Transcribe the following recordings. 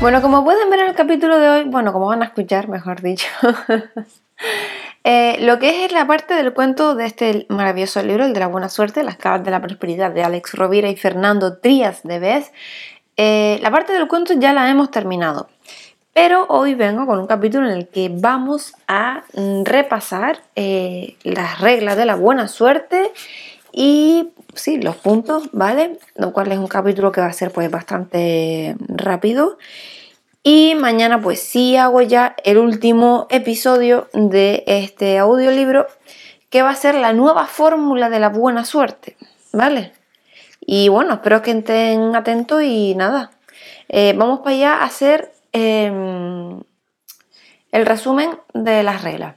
Bueno, como pueden ver en el capítulo de hoy, bueno, como van a escuchar, mejor dicho, eh, lo que es la parte del cuento de este maravilloso libro, el de la buena suerte, las claves de la prosperidad de Alex Rovira y Fernando Trías de Vez, eh, la parte del cuento ya la hemos terminado. Pero hoy vengo con un capítulo en el que vamos a mm, repasar eh, las reglas de la buena suerte y sí, los puntos, ¿vale? Lo cual es un capítulo que va a ser pues bastante rápido. Y mañana pues sí hago ya el último episodio de este audiolibro que va a ser la nueva fórmula de la buena suerte, ¿vale? Y bueno, espero que estén atentos y nada. Eh, vamos para allá a hacer Em, el resumen de las reglas.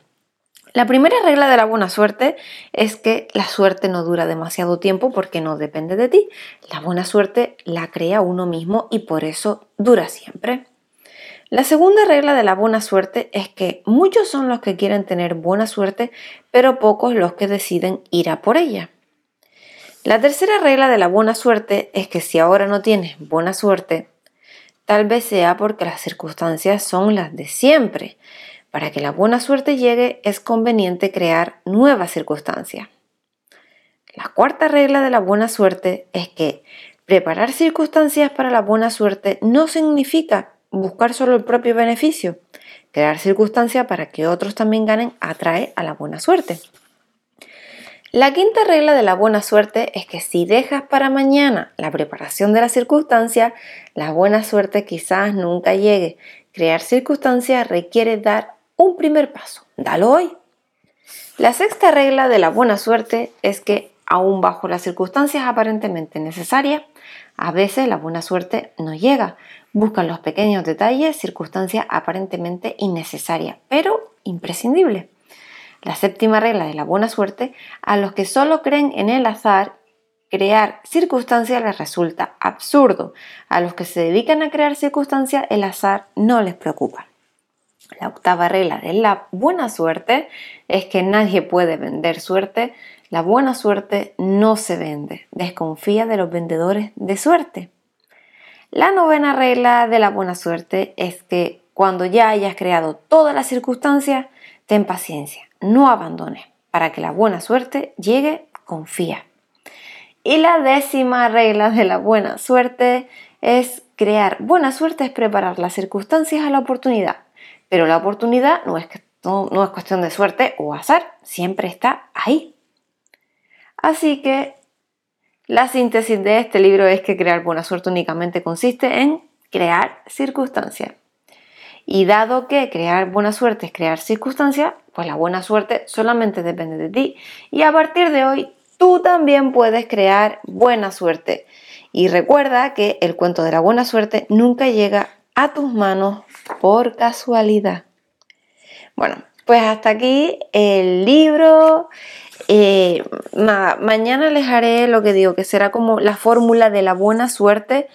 La primera regla de la buena suerte es que la suerte no dura demasiado tiempo porque no depende de ti. La buena suerte la crea uno mismo y por eso dura siempre. La segunda regla de la buena suerte es que muchos son los que quieren tener buena suerte, pero pocos los que deciden ir a por ella. La tercera regla de la buena suerte es que si ahora no tienes buena suerte, Tal vez sea porque las circunstancias son las de siempre. Para que la buena suerte llegue es conveniente crear nuevas circunstancias. La cuarta regla de la buena suerte es que preparar circunstancias para la buena suerte no significa buscar solo el propio beneficio. Crear circunstancias para que otros también ganen atrae a la buena suerte. La quinta regla de la buena suerte es que si dejas para mañana la preparación de la circunstancia, la buena suerte quizás nunca llegue. Crear circunstancias requiere dar un primer paso. Dalo hoy. La sexta regla de la buena suerte es que, aún bajo las circunstancias aparentemente necesarias, a veces la buena suerte no llega. Buscan los pequeños detalles, circunstancias aparentemente innecesarias, pero imprescindibles. La séptima regla de la buena suerte, a los que solo creen en el azar, crear circunstancias les resulta absurdo. A los que se dedican a crear circunstancias, el azar no les preocupa. La octava regla de la buena suerte es que nadie puede vender suerte. La buena suerte no se vende. Desconfía de los vendedores de suerte. La novena regla de la buena suerte es que cuando ya hayas creado todas las circunstancias, ten paciencia no abandones. Para que la buena suerte llegue, confía. Y la décima regla de la buena suerte es crear buena suerte, es preparar las circunstancias a la oportunidad. Pero la oportunidad no es, no, es cuestión de suerte o azar, siempre está ahí. Así que la síntesis de este libro es que crear buena suerte únicamente consiste en crear circunstancias. Y dado que crear buena suerte es crear circunstancias, pues la buena suerte solamente depende de ti. Y a partir de hoy, tú también puedes crear buena suerte. Y recuerda que el cuento de la buena suerte nunca llega a tus manos por casualidad. Bueno, pues hasta aquí el libro. Eh, mañana les haré lo que digo, que será como la fórmula de la buena suerte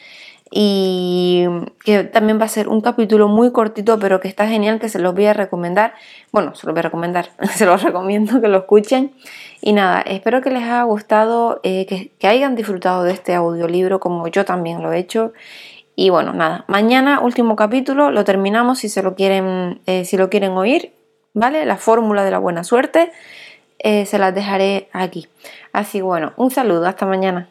y que también va a ser un capítulo muy cortito pero que está genial que se los voy a recomendar bueno se los voy a recomendar se los recomiendo que lo escuchen y nada espero que les haya gustado eh, que, hayan disfrutado de este audiolibro como yo también lo he hecho y bueno nada mañana último capítulo lo terminamos si se lo quieren eh, si lo quieren oír vale la fórmula de la buena suerte eh, se las dejaré aquí. Así bueno un saludo hasta mañana